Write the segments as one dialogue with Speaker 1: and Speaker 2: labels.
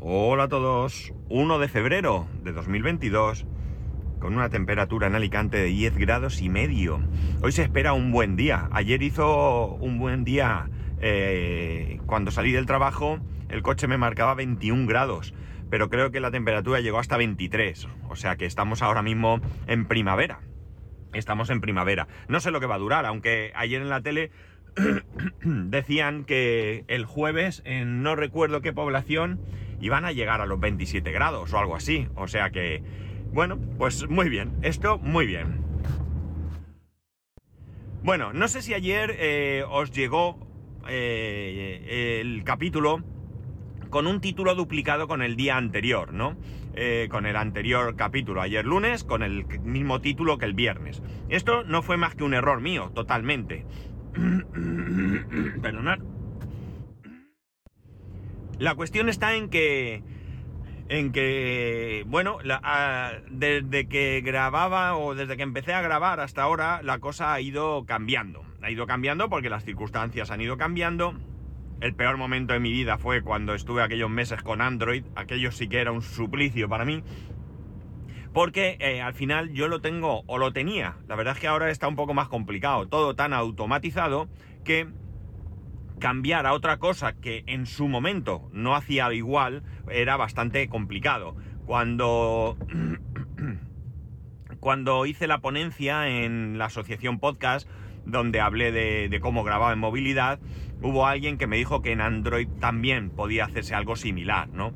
Speaker 1: Hola a todos. 1 de febrero de 2022 con una temperatura en Alicante de 10 grados y medio. Hoy se espera un buen día. Ayer hizo un buen día eh, cuando salí del trabajo. El coche me marcaba 21 grados, pero creo que la temperatura llegó hasta 23. O sea que estamos ahora mismo en primavera. Estamos en primavera. No sé lo que va a durar, aunque ayer en la tele decían que el jueves en no recuerdo qué población iban a llegar a los 27 grados o algo así. O sea que, bueno, pues muy bien. Esto muy bien. Bueno, no sé si ayer eh, os llegó eh, el capítulo con un título duplicado con el día anterior, ¿no? Eh, con el anterior capítulo, ayer lunes, con el mismo título que el viernes. Esto no fue más que un error mío, totalmente. Perdonad. La cuestión está en que. En que. Bueno, desde que grababa o desde que empecé a grabar hasta ahora, la cosa ha ido cambiando. Ha ido cambiando porque las circunstancias han ido cambiando. El peor momento de mi vida fue cuando estuve aquellos meses con Android. Aquello sí que era un suplicio para mí. Porque eh, al final yo lo tengo o lo tenía. La verdad es que ahora está un poco más complicado. Todo tan automatizado que cambiar a otra cosa que en su momento no hacía igual era bastante complicado. Cuando, cuando hice la ponencia en la asociación podcast, donde hablé de, cómo grababa en movilidad, hubo alguien que me dijo que en Android también podía hacerse algo similar, ¿no?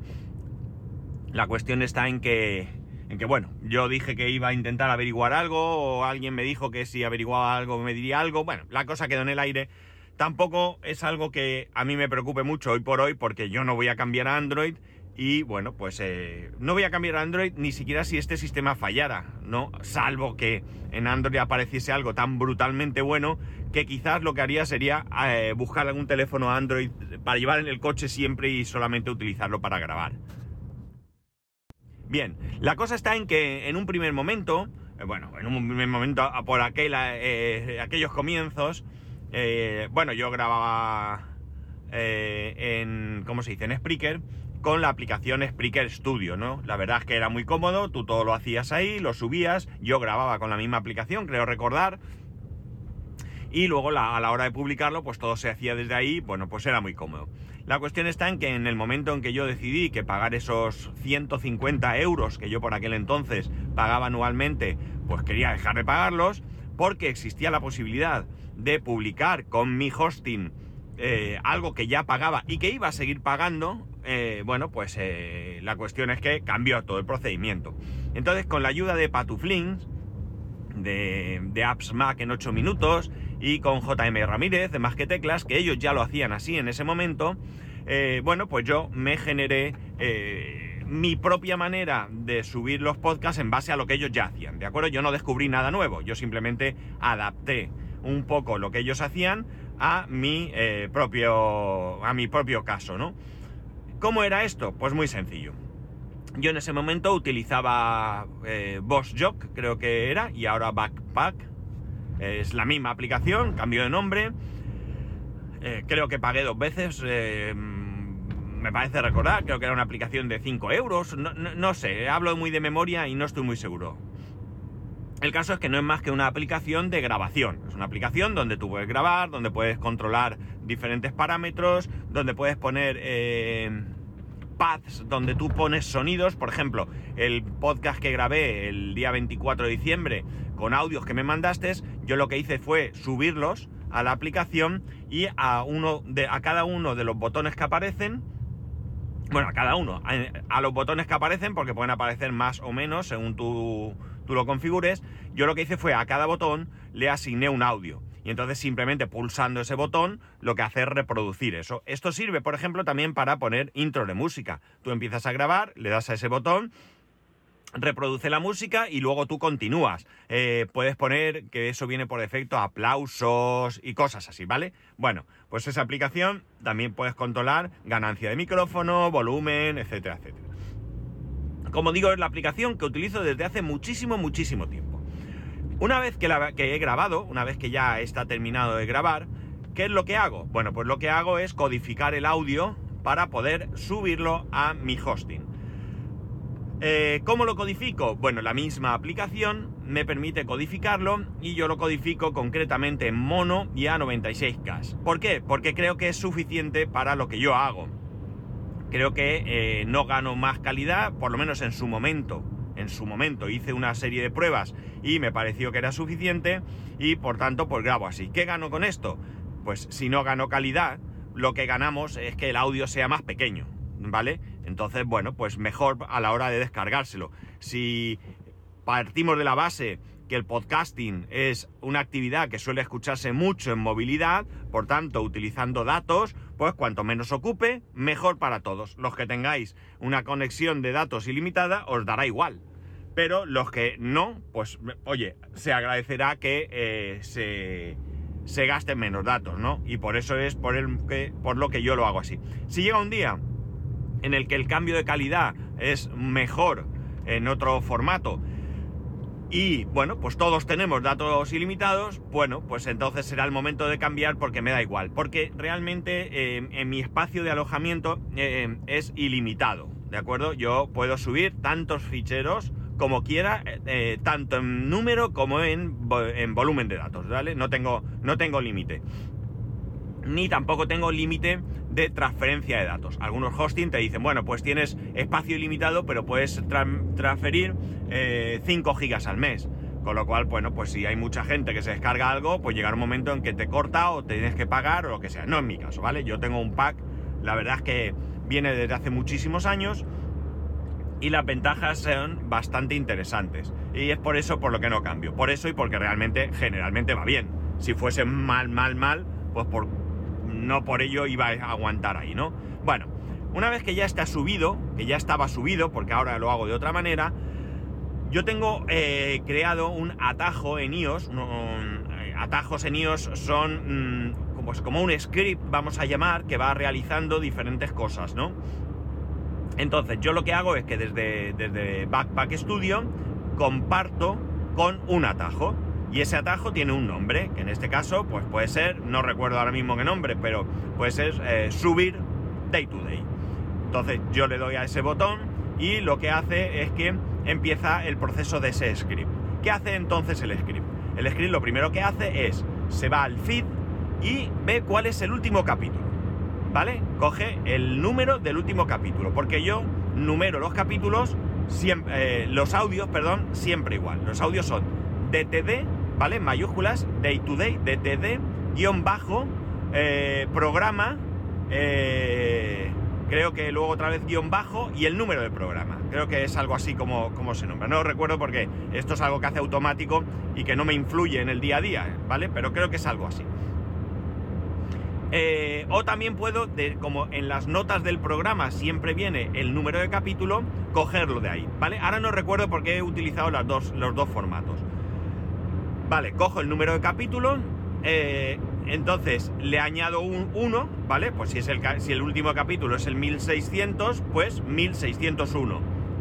Speaker 1: La cuestión está en que, en que, bueno, yo dije que iba a intentar averiguar algo, o alguien me dijo que si averiguaba algo me diría algo, bueno, la cosa quedó en el aire Tampoco es algo que a mí me preocupe mucho hoy por hoy porque yo no voy a cambiar a Android y bueno, pues eh, no voy a cambiar a Android ni siquiera si este sistema fallara, ¿no? Salvo que en Android apareciese algo tan brutalmente bueno que quizás lo que haría sería eh, buscar algún teléfono Android para llevar en el coche siempre y solamente utilizarlo para grabar. Bien, la cosa está en que en un primer momento, eh, bueno, en un primer momento por aquel, aquellos comienzos, eh, bueno, yo grababa eh, en, ¿cómo se dice? En Spreaker con la aplicación Spreaker Studio, ¿no? La verdad es que era muy cómodo, tú todo lo hacías ahí, lo subías, yo grababa con la misma aplicación, creo recordar, y luego a la hora de publicarlo, pues todo se hacía desde ahí, bueno, pues era muy cómodo. La cuestión está en que en el momento en que yo decidí que pagar esos 150 euros que yo por aquel entonces pagaba anualmente, pues quería dejar de pagarlos, porque existía la posibilidad de publicar con mi hosting eh, algo que ya pagaba y que iba a seguir pagando, eh, bueno, pues eh, la cuestión es que cambió todo el procedimiento. Entonces, con la ayuda de Patuflins, de, de Apps Mac en 8 minutos, y con JM Ramírez, de Más que Teclas, que ellos ya lo hacían así en ese momento, bueno, pues yo me generé mi propia manera de subir los podcasts en base a lo que ellos ya hacían, ¿de acuerdo? Yo no descubrí nada nuevo, yo simplemente adapté un poco lo que ellos hacían a mi, eh, propio, a mi propio caso, ¿no? ¿Cómo era esto? Pues muy sencillo. Yo en ese momento utilizaba eh, Boss Jock, creo que era, y ahora Backpack. Es la misma aplicación, cambio de nombre. Eh, creo que pagué dos veces. Me parece recordar, creo que era una aplicación de 5 euros. no sé, hablo muy de memoria y no estoy muy seguro. El caso es que no es más que una aplicación de grabación. Es una aplicación donde tú puedes grabar, donde puedes controlar diferentes parámetros, donde puedes poner eh, paths, donde tú pones sonidos. Por ejemplo, el podcast que grabé el día 24 de diciembre con audios que me mandaste, yo lo que hice fue subirlos a la aplicación y a, uno de, a cada uno de los botones que aparecen, bueno, a cada uno, a, a los botones que aparecen, porque pueden aparecer más o menos según tu tú lo configures, yo lo que hice fue a cada botón le asigné un audio. Y entonces simplemente pulsando ese botón lo que hace es reproducir eso. Esto sirve, por ejemplo, también para poner intro de música. Tú empiezas a grabar, le das a ese botón, reproduce la música y luego tú continúas. Eh, puedes poner que eso viene por defecto, aplausos y cosas así, ¿vale? Bueno, pues esa aplicación también puedes controlar ganancia de micrófono, volumen, etcétera, etcétera. Como digo, es la aplicación que utilizo desde hace muchísimo, muchísimo tiempo. Una vez que, la, que he grabado, una vez que ya está terminado de grabar, ¿qué es lo que hago? Bueno, pues lo que hago es codificar el audio para poder subirlo a mi hosting. Eh, ¿Cómo lo codifico? Bueno, la misma aplicación me permite codificarlo y yo lo codifico concretamente en mono y a 96K. ¿Por qué? Porque creo que es suficiente para lo que yo hago. Creo que eh, no gano más calidad, por lo menos en su momento. En su momento hice una serie de pruebas y me pareció que era suficiente y por tanto pues grabo así. ¿Qué gano con esto? Pues si no gano calidad, lo que ganamos es que el audio sea más pequeño, ¿vale? Entonces, bueno, pues mejor a la hora de descargárselo. Si partimos de la base que el podcasting es una actividad que suele escucharse mucho en movilidad, por tanto, utilizando datos, pues cuanto menos ocupe, mejor para todos. Los que tengáis una conexión de datos ilimitada, os dará igual. Pero los que no, pues oye, se agradecerá que eh, se, se gasten menos datos, ¿no? Y por eso es por, el que, por lo que yo lo hago así. Si llega un día en el que el cambio de calidad es mejor en otro formato y bueno, pues todos tenemos datos ilimitados, bueno, pues entonces será el momento de cambiar porque me da igual, porque realmente eh, en mi espacio de alojamiento eh, es ilimitado, ¿de acuerdo? Yo puedo subir tantos ficheros como quiera, eh, tanto en número como en, en, volumen de datos, ¿vale? No tengo, no tengo límite ni tampoco tengo límite de transferencia de datos. Algunos hosting te dicen, bueno, pues tienes espacio ilimitado, pero puedes transferir 5 eh, gigas al mes. Con lo cual, bueno, pues si hay mucha gente que se descarga algo, pues llega un momento en que te corta o te tienes que pagar o lo que sea. No es mi caso, ¿vale? Yo tengo un pack, la verdad es que viene desde hace muchísimos años y las ventajas son bastante interesantes. Y es por eso por lo que no cambio. Por eso y porque realmente generalmente va bien. Si fuese mal, mal, mal, pues por no por ello iba a aguantar ahí, ¿no? Bueno, una vez que ya está subido, que ya estaba subido, porque ahora lo hago de otra manera, yo tengo eh, creado un atajo en iOS, eh, atajos en iOS son como, como un script, vamos a llamar, que va realizando diferentes cosas, ¿no? Entonces, yo lo que hago es que desde, desde Backpack Studio comparto con un atajo. Y ese atajo tiene un nombre, que en este caso pues puede ser, no recuerdo ahora mismo qué nombre, pero puede ser eh, subir day to day. Entonces yo le doy a ese botón y lo que hace es que empieza el proceso de ese script. ¿Qué hace entonces el script? El script lo primero que hace es, se va al feed y ve cuál es el último capítulo. ¿Vale? Coge el número del último capítulo, porque yo numero los capítulos, siempre, eh, los audios, perdón, siempre igual. Los audios son DTD ¿vale? mayúsculas, day to day, DTD, guion bajo, eh, programa, eh, creo que luego otra vez guion bajo y el número de programa. Creo que es algo así como, como se nombra. No lo recuerdo porque esto es algo que hace automático y que no me influye en el día a día, ¿vale? Pero creo que es algo así. Eh, o también puedo, como en las notas del programa siempre viene el número de capítulo, cogerlo de ahí, ¿vale? Ahora no recuerdo por qué he utilizado las dos, los dos formatos. Vale, cojo el número de capítulo, eh, entonces le añado un 1, ¿vale? Pues si, es el, si el último capítulo es el 1600, pues 1601.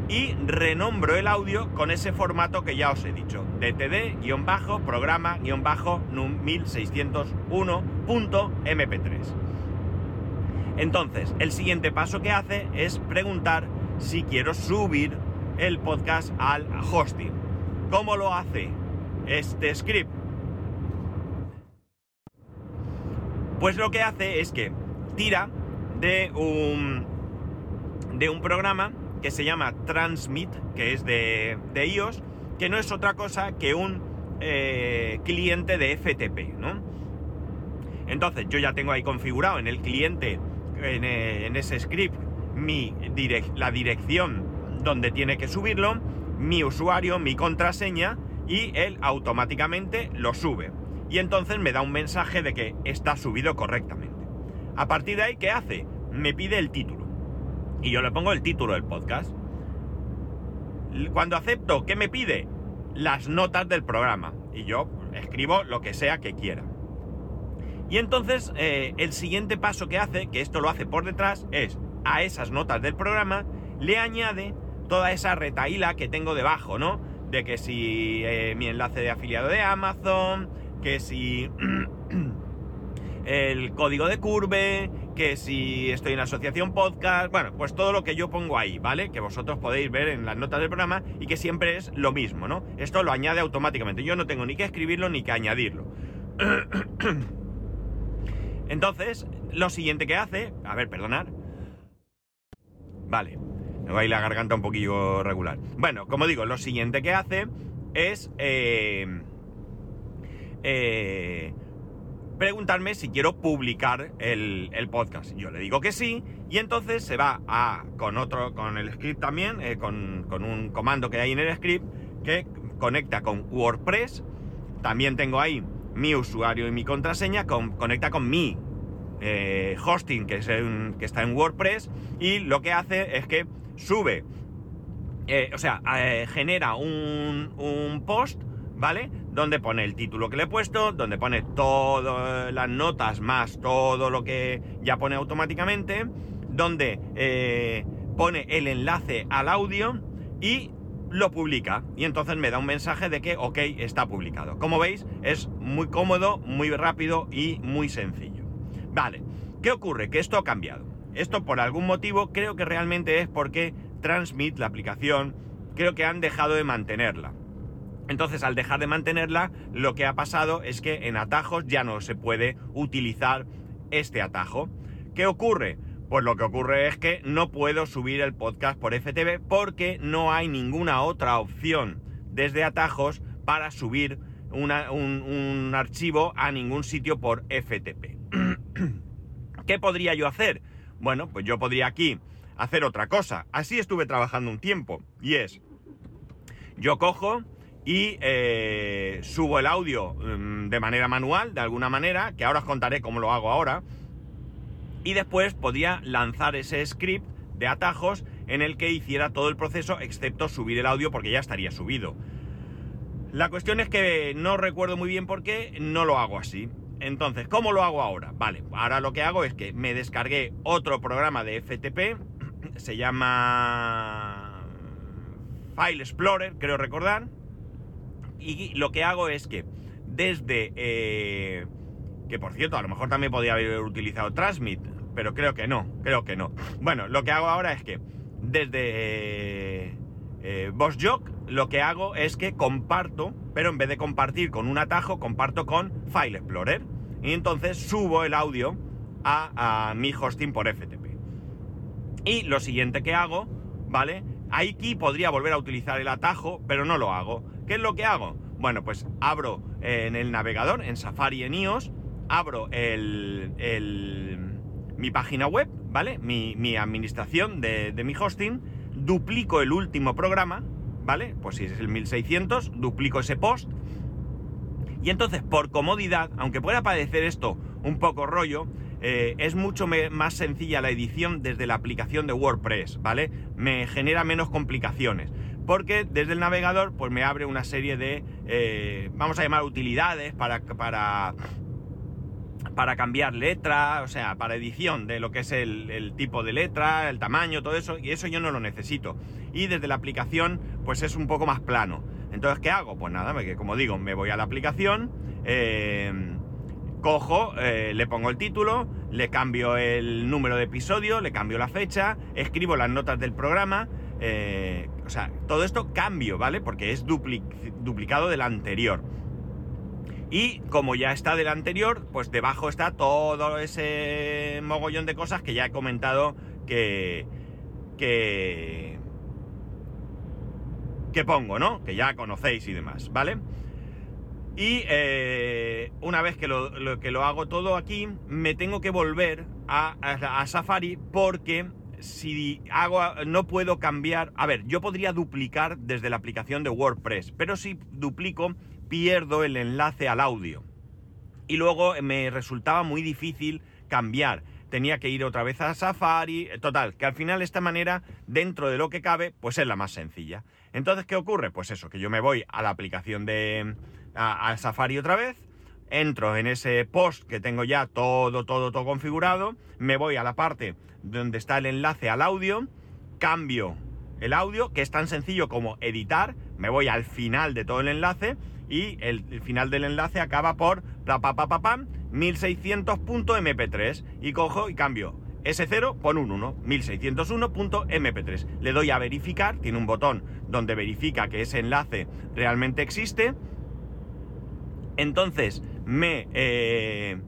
Speaker 1: Y renombro el audio con ese formato que ya os he dicho. DTD-programa-1601.mp3. Entonces, el siguiente paso que hace es preguntar si quiero subir el podcast al hosting. ¿Cómo lo hace? Este script? Pues lo que hace es que tira de un, de un programa que se llama Transmit, que es de, iOS, que no es otra cosa que un eh, cliente de FTP, ¿no? Entonces yo ya tengo ahí configurado en el cliente, en, eh, ese script, mi la dirección donde tiene que subirlo, mi usuario, mi contraseña y él automáticamente lo sube. Y entonces me da un mensaje de que está subido correctamente. A partir de ahí, ¿qué hace? Me pide el título. Y yo le pongo el título del podcast. Cuando acepto, ¿qué me pide? Las notas del programa. Y yo escribo lo que sea que quiera. Y entonces eh, el siguiente paso que hace, que esto lo hace por detrás, es a esas notas del programa le añade toda esa retaíla que tengo debajo, ¿no? De que si eh, mi enlace de afiliado de Amazon, que si el código de Curve, que si estoy en la asociación podcast, bueno, pues todo lo que yo pongo ahí, ¿vale? Que vosotros podéis ver en las notas del programa y que siempre es lo mismo, ¿no? Esto lo añade automáticamente, yo no tengo ni que escribirlo ni que añadirlo. Entonces, lo siguiente que hace, a ver, perdonad. Vale, me va a ir la garganta un poquillo regular. Bueno, como digo, lo siguiente que hace es eh, eh, preguntarme si quiero publicar el, podcast. Yo le digo que sí, y entonces se va a, con otro, con el script también, eh, con, un comando que hay en el script que conecta con WordPress. También tengo ahí mi usuario y mi contraseña, conecta con mi hosting que, es que está en WordPress, y lo que hace es que sube, eh, o sea, genera un, un post, ¿vale? donde pone el título que le he puesto, donde pone todas las notas más todo lo que ya pone automáticamente, donde eh, pone el enlace al audio y lo publica. Y entonces me da un mensaje de que, ok, está publicado. Como veis, es muy cómodo, muy rápido y muy sencillo. Vale, ¿qué ocurre? Que esto ha cambiado. Esto por algún motivo creo que realmente es porque Transmit, la aplicación, creo que han dejado de mantenerla. Entonces, al dejar de mantenerla, lo que ha pasado es que en atajos ya no se puede utilizar este atajo. ¿Qué ocurre? Pues lo que ocurre es que no puedo subir el podcast por FTP porque no hay ninguna otra opción desde atajos para subir un, archivo a ningún sitio por FTP. ¿Qué podría yo hacer? Bueno, pues yo podría aquí hacer otra cosa. Así estuve trabajando un tiempo. Y es, yo cojo, y eh, subo el audio mm, de manera manual, de alguna manera, que ahora os contaré cómo lo hago ahora. Y después podría lanzar ese script de atajos en el que hiciera todo el proceso excepto subir el audio porque ya estaría subido. La cuestión es que no recuerdo muy bien por qué no lo hago así. Entonces, ¿cómo lo hago ahora? Vale, ahora lo que hago es que me descargué otro programa de FTP, se llama File Explorer, creo recordar y lo que hago es que desde... Eh, que por cierto, a lo mejor también podría haber utilizado Transmit, pero creo que no, creo que no. Bueno, lo que hago ahora es que desde eh lo que hago es que comparto, pero en vez de compartir con un atajo, comparto con File Explorer. Y entonces subo el audio a, mi hosting por FTP. Y lo siguiente que hago, ¿vale? Aquí podría volver a utilizar el atajo, pero no lo hago. ¿Qué es lo que hago? Bueno, pues abro en el navegador, en Safari, en iOS, abro el, mi página web, ¿vale? Mi, administración de, mi hosting, duplico el último programa, ¿vale? Pues si es el 1600, duplico ese post. Y entonces, por comodidad, aunque pueda parecer esto un poco rollo, eh, es mucho más sencilla la edición desde la aplicación de WordPress, ¿vale? Me genera menos complicaciones porque desde el navegador pues me abre una serie de, eh, vamos a llamar utilidades para, para, para cambiar letra, o sea, para edición de lo que es el, tipo de letra, el tamaño, todo eso, y eso yo no lo necesito. Y desde la aplicación pues es un poco más plano. Entonces, ¿qué hago? Pues nada, que como digo, me voy a la aplicación, eh, cojo, eh, le pongo el título, le cambio el número de episodio, le cambio la fecha, escribo las notas del programa, eh, o sea, todo esto cambio, ¿vale? Porque es duplicado del anterior. Y como ya está del anterior, pues debajo está todo ese mogollón de cosas que ya he comentado que. que. que pongo, ¿no? Que ya conocéis y demás, ¿vale? Y eh, una vez que lo, que lo hago todo aquí, me tengo que volver a Safari porque si hago, no puedo cambiar, a ver, yo podría duplicar desde la aplicación de WordPress, pero si duplico pierdo el enlace al audio. Y luego me resultaba muy difícil cambiar. Tenía que ir otra vez a Safari. Total, que al final esta manera, dentro de lo que cabe, pues es la más sencilla. Entonces, ¿qué ocurre? Pues eso, que yo me voy a la aplicación de... a Safari otra vez entro en ese post que tengo ya todo, todo, todo configurado, me voy a la parte donde está el enlace al audio, cambio el audio, que es tan sencillo como editar, me voy al final de todo el enlace y el, final del enlace acaba por pa, pa, pa, pam, 1600.mp3 y cojo y cambio S0 por un 1, 1601.mp3. Le doy a verificar, tiene un botón donde verifica que ese enlace realmente existe. Entonces me, eh,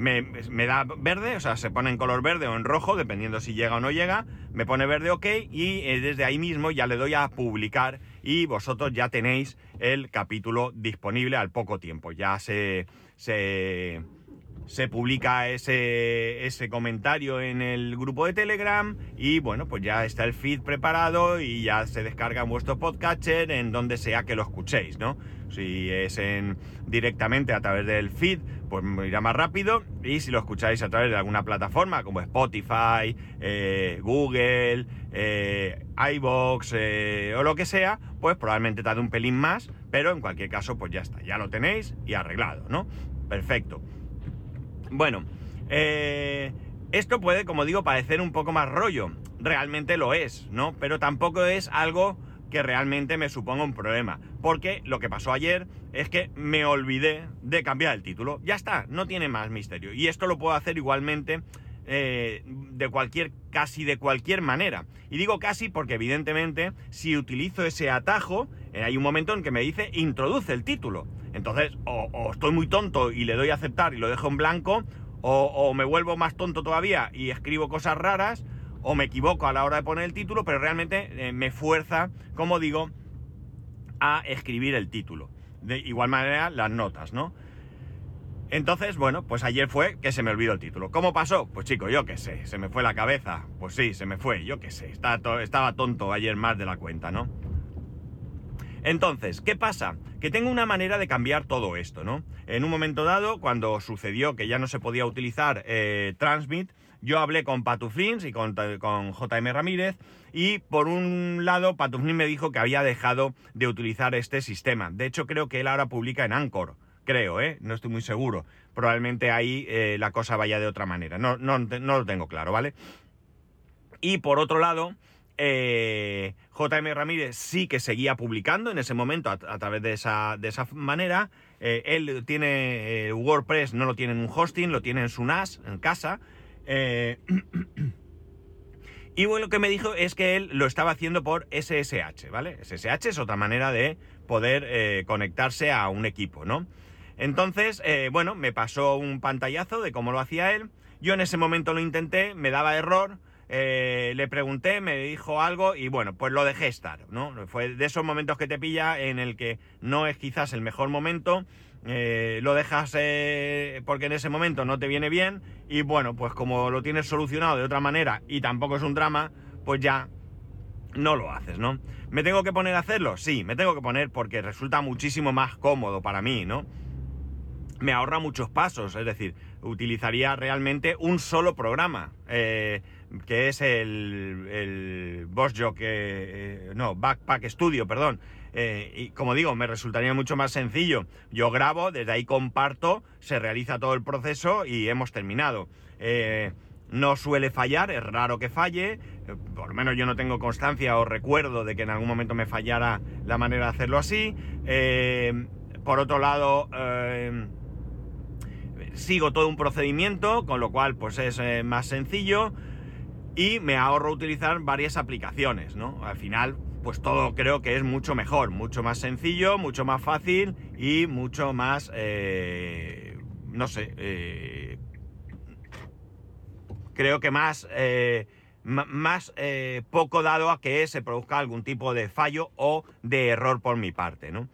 Speaker 1: me, da verde, o sea, se pone en color verde o en rojo, dependiendo si llega o no llega. Me pone verde OK y eh, desde ahí mismo ya le doy a publicar y vosotros ya tenéis el capítulo disponible al poco tiempo. Ya se... se se publica ese, ese, comentario en el grupo de Telegram y bueno, pues ya está el feed preparado y ya se descarga en vuestro podcatcher en donde sea que lo escuchéis, ¿no? Si es en, directamente a través del feed, pues irá más rápido y si lo escucháis a través de alguna plataforma como Spotify, eh, Google, eh, iBox eh, o lo que sea, pues probablemente tarde un pelín más, pero en cualquier caso pues ya está, ya lo tenéis y arreglado, ¿no? Perfecto. Bueno, eh, esto puede, como digo, parecer un poco más rollo. Realmente lo es, ¿no? Pero tampoco es algo que realmente me suponga un problema. Porque lo que pasó ayer es que me olvidé de cambiar el título. Ya está, no tiene más misterio. Y esto lo puedo hacer igualmente eh, de cualquier, casi de cualquier manera. Y digo casi porque evidentemente si utilizo ese atajo, eh, hay un momento en que me dice introduce el título. Entonces, o, estoy muy tonto y le doy a aceptar y lo dejo en blanco, o, me vuelvo más tonto todavía y escribo cosas raras, o me equivoco a la hora de poner el título, pero realmente eh, me fuerza, como digo, a escribir el título. De igual manera, las notas, ¿no? Entonces, bueno, pues ayer fue que se me olvidó el título. ¿Cómo pasó? Pues chico, yo qué sé, se me fue la cabeza. Pues sí, se me fue, yo qué sé. Estaba tonto ayer más de la cuenta, ¿no? Entonces, ¿qué pasa? Que tengo una manera de cambiar todo esto, ¿no? En un momento dado, cuando sucedió que ya no se podía utilizar eh, Transmit, yo hablé con Patuflins y con, JM Ramírez y por un lado Patuflins me dijo que había dejado de utilizar este sistema. De hecho, creo que él ahora publica en Anchor. Creo, ¿eh? No estoy muy seguro. Probablemente ahí eh, la cosa vaya de otra manera. No, no, no lo tengo claro, ¿vale? Y por otro lado, eh, JM Ramírez sí que seguía publicando en ese momento a, través de esa, de esa manera. Eh, él tiene eh, WordPress, no lo tiene en un hosting, lo tiene en su NAS, en casa. y bueno, lo que me dijo es que él lo estaba haciendo por SSH, ¿vale? SSH es otra manera de poder conectarse a un equipo, ¿no? Entonces, bueno, me pasó un pantallazo de cómo lo hacía él. Yo en ese momento lo intenté, me daba error eh, le pregunté, me dijo algo y bueno, pues lo dejé estar, ¿no? Fue de esos momentos que te pilla en el que no es quizás el mejor momento, eh, lo dejas eh, porque en ese momento no te viene bien y bueno, pues como lo tienes solucionado de otra manera y tampoco es un drama, pues ya no lo haces, ¿no? ¿Me tengo que poner a hacerlo? Sí, me tengo que poner porque resulta muchísimo más cómodo para mí, ¿no? Me ahorra muchos pasos, es decir, utilizaría realmente un solo programa que es el, el Boss Jock, eh, no, Backpack Studio, perdón. Eh, y como digo, me resultaría mucho más sencillo. Yo grabo, desde ahí comparto, se realiza todo el proceso y hemos terminado. Eh, no suele fallar, es raro que falle, por lo menos yo no tengo constancia o recuerdo de que en algún momento me fallara la manera de hacerlo así. por otro lado, sigo todo un procedimiento, con lo cual pues es más sencillo y me ahorro utilizar varias aplicaciones, ¿no? Al final, pues todo creo que es mucho mejor, mucho más sencillo, mucho más fácil y mucho más, eh, no sé, eh, creo que más, eh, más poco dado a que se produzca algún tipo de fallo o de error por mi parte, ¿no?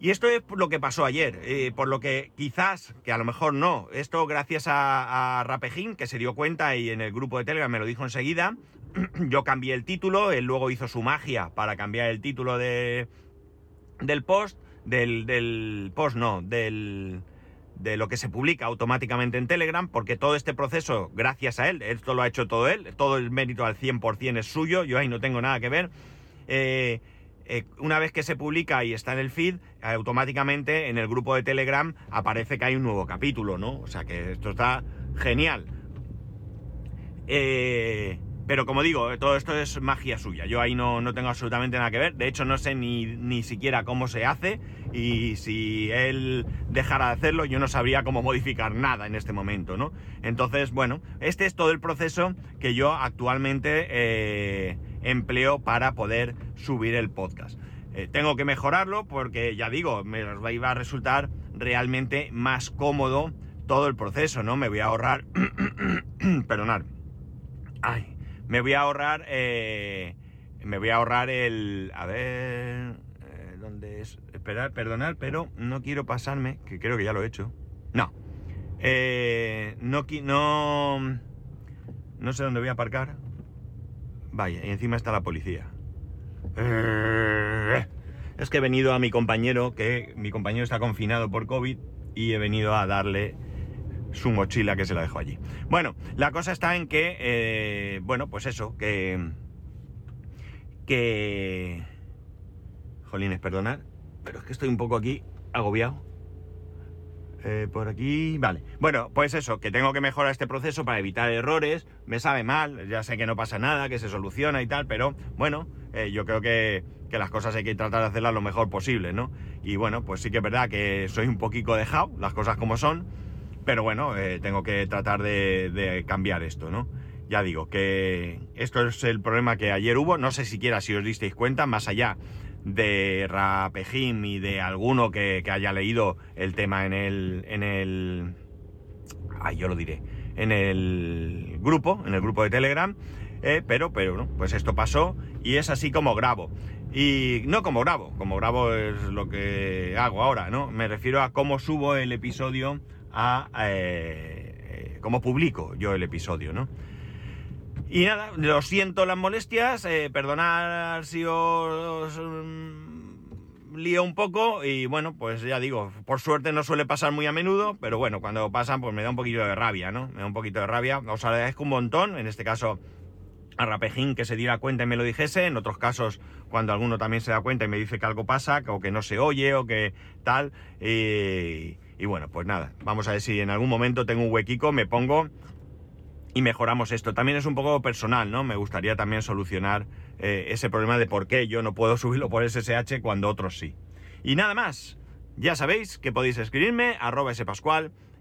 Speaker 1: Y esto es lo que pasó ayer, eh, por lo que quizás, que a lo mejor no, esto gracias a, a Rapejín, que se dio cuenta y en el grupo de Telegram me lo dijo enseguida, yo cambié el título, él luego hizo su magia para cambiar el título de, del post, del, del post no, del, de lo que se publica automáticamente en Telegram, porque todo este proceso, gracias a él, esto lo ha hecho todo él, todo el mérito al 100% es suyo, yo ahí no tengo nada que ver, eh, eh, una vez que se publica y está en el feed, automáticamente en el grupo de Telegram aparece que hay un nuevo capítulo, ¿no? O sea que esto está genial. Eh, pero como digo, todo esto es magia suya. Yo ahí no, no, tengo absolutamente nada que ver. De hecho, no sé ni, ni siquiera cómo se hace. Y si él dejara de hacerlo, yo no sabría cómo modificar nada en este momento, ¿no? Entonces, bueno, este es todo el proceso que yo actualmente eh, empleo para poder subir el podcast. Eh, tengo que mejorarlo porque, ya digo, me va a resultar realmente más cómodo todo el proceso, ¿no? Me voy a ahorrar... Perdonad. Ay, me voy a ahorrar... Eh, me voy a ahorrar el... A ver... Eh, ¿Dónde es? Esperar, perdonar, pero no quiero pasarme, que creo que ya lo he hecho. No. Eh, no, no... No sé dónde voy a aparcar. Vaya, y encima está la policía. Es que he venido a mi compañero, que mi compañero está confinado por COVID, y he venido a darle su mochila que se la dejó allí. Bueno, la cosa está en que, eh, bueno, pues eso, que... Que... Jolines, perdonad, pero es que estoy un poco aquí agobiado. Eh, por aquí, vale. Bueno, pues eso, que tengo que mejorar este proceso para evitar errores. Me sabe mal, ya sé que no pasa nada, que se soluciona y tal, pero bueno, eh, yo creo que, que, las cosas hay que tratar de hacerlas lo mejor posible, ¿no? Y bueno, pues sí que es verdad que soy un poquito dejado, las cosas como son, pero bueno, eh, tengo que tratar de, cambiar esto, ¿no? Ya digo que esto es el problema que ayer hubo, no sé siquiera si os disteis cuenta, más allá de Rapejim y de alguno que, que, haya leído el tema en el. en el. Ay, yo lo diré. En el grupo, en el grupo de Telegram. Eh, pero, pero, ¿no? Pues esto pasó y es así como grabo. Y no como grabo, como grabo es lo que hago ahora, ¿no? Me refiero a cómo subo el episodio a. Eh, eh, cómo publico yo el episodio, ¿no? Y nada, lo siento las molestias, eh, perdonad si os um, lío un poco y bueno, pues ya digo, por suerte no suele pasar muy a menudo, pero bueno, cuando pasan pues me da un poquito de rabia, ¿no? Me da un poquito de rabia, os agradezco un montón, en este caso a Rapejín que se diera cuenta y me lo dijese, en otros casos cuando alguno también se da cuenta y me dice que algo pasa, o que no se oye, o que tal, y, bueno, pues nada, vamos a ver si en algún momento tengo un huequico, me pongo y mejoramos esto. También es un poco personal, ¿no? Me gustaría también solucionar eh, ese problema de por qué yo no puedo subirlo por SSH cuando otros sí. Y nada más. Ya sabéis que podéis escribirme arroba spascual,